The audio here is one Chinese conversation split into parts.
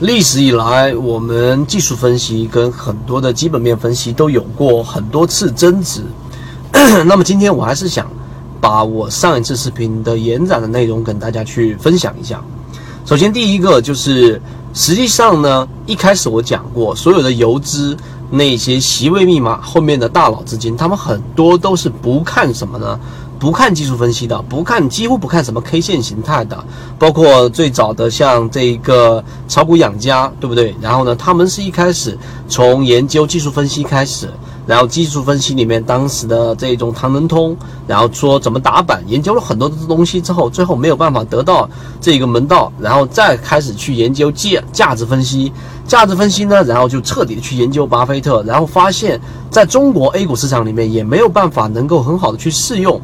历史以来，我们技术分析跟很多的基本面分析都有过很多次争执。那么今天我还是想把我上一次视频的延展的内容跟大家去分享一下。首先，第一个就是实际上呢，一开始我讲过，所有的游资那些席位密码后面的大佬资金，他们很多都是不看什么呢？不看技术分析的，不看几乎不看什么 K 线形态的，包括最早的像这个炒股养家，对不对？然后呢，他们是一开始从研究技术分析开始，然后技术分析里面当时的这种唐能通，然后说怎么打板，研究了很多的东西之后，最后没有办法得到这个门道，然后再开始去研究价价值分析，价值分析呢，然后就彻底的去研究巴菲特，然后发现在中国 A 股市场里面也没有办法能够很好的去适用。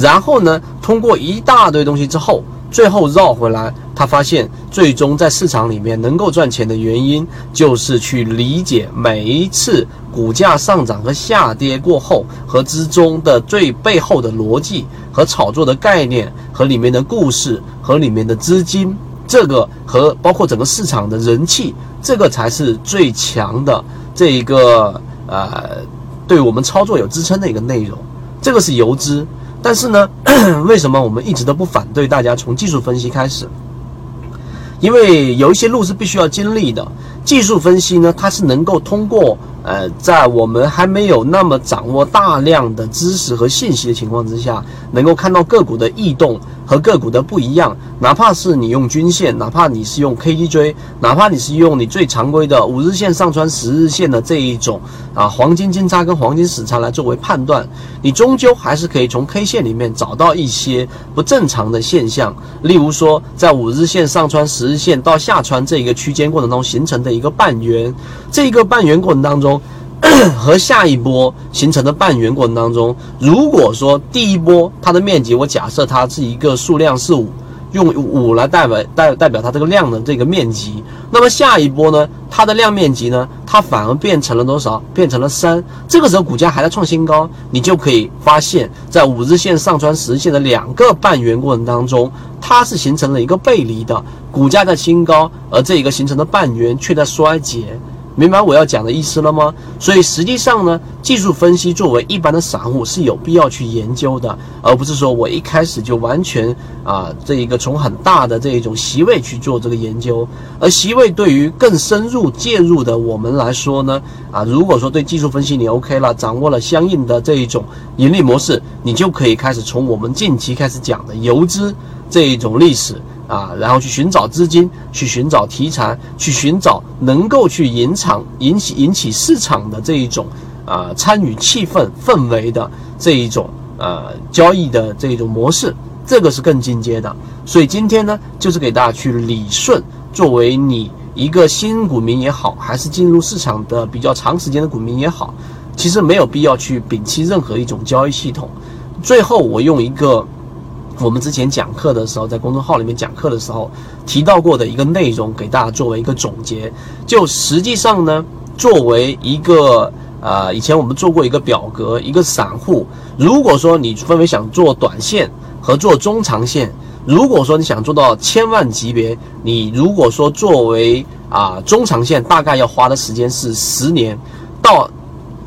然后呢，通过一大堆东西之后，最后绕回来，他发现最终在市场里面能够赚钱的原因，就是去理解每一次股价上涨和下跌过后和之中的最背后的逻辑和炒作的概念和里面的故事和里面的资金，这个和包括整个市场的人气，这个才是最强的这一个呃，对我们操作有支撑的一个内容。这个是游资。但是呢，为什么我们一直都不反对大家从技术分析开始？因为有一些路是必须要经历的。技术分析呢，它是能够通过呃，在我们还没有那么掌握大量的知识和信息的情况之下，能够看到个股的异动。和个股的不一样，哪怕是你用均线，哪怕你是用 KDJ，哪怕你是用你最常规的五日线上穿十日线的这一种啊黄金金叉跟黄金死叉来作为判断，你终究还是可以从 K 线里面找到一些不正常的现象。例如说，在五日线上穿十日线到下穿这一个区间过程中形成的一个半圆，这个半圆过程当中。和下一波形成的半圆过程当中，如果说第一波它的面积，我假设它是一个数量是五，用五来代表代代表它这个量的这个面积，那么下一波呢，它的量面积呢，它反而变成了多少？变成了三。这个时候股价还在创新高，你就可以发现，在五日线上穿十日线的两个半圆过程当中，它是形成了一个背离的，股价在新高，而这一个形成的半圆却在衰竭。明白我要讲的意思了吗？所以实际上呢，技术分析作为一般的散户是有必要去研究的，而不是说我一开始就完全啊这一个从很大的这一种席位去做这个研究。而席位对于更深入介入的我们来说呢，啊如果说对技术分析你 OK 了，掌握了相应的这一种盈利模式，你就可以开始从我们近期开始讲的游资这一种历史。啊，然后去寻找资金，去寻找题材，去寻找能够去引场、引起、引起市场的这一种啊参与气氛氛围的这一种呃交易的这一种模式，这个是更进阶的。所以今天呢，就是给大家去理顺，作为你一个新股民也好，还是进入市场的比较长时间的股民也好，其实没有必要去摒弃任何一种交易系统。最后，我用一个。我们之前讲课的时候，在公众号里面讲课的时候提到过的一个内容，给大家作为一个总结。就实际上呢，作为一个呃，以前我们做过一个表格，一个散户，如果说你分为想做短线和做中长线，如果说你想做到千万级别，你如果说作为啊中长线，大概要花的时间是十年到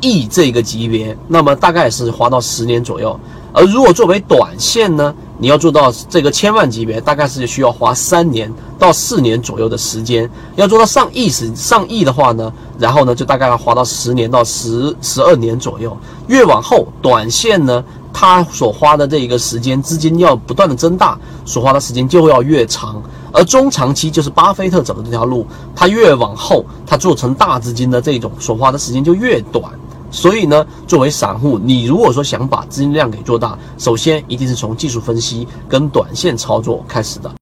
亿这个级别，那么大概是花到十年左右。而如果作为短线呢？你要做到这个千万级别，大概是需要花三年到四年左右的时间；要做到上亿时上亿的话呢，然后呢就大概要花到十年到十十二年左右。越往后，短线呢，它所花的这一个时间资金要不断的增大，所花的时间就要越长。而中长期就是巴菲特走的这条路，它越往后，它做成大资金的这种所花的时间就越短。所以呢，作为散户，你如果说想把资金量给做大，首先一定是从技术分析跟短线操作开始的。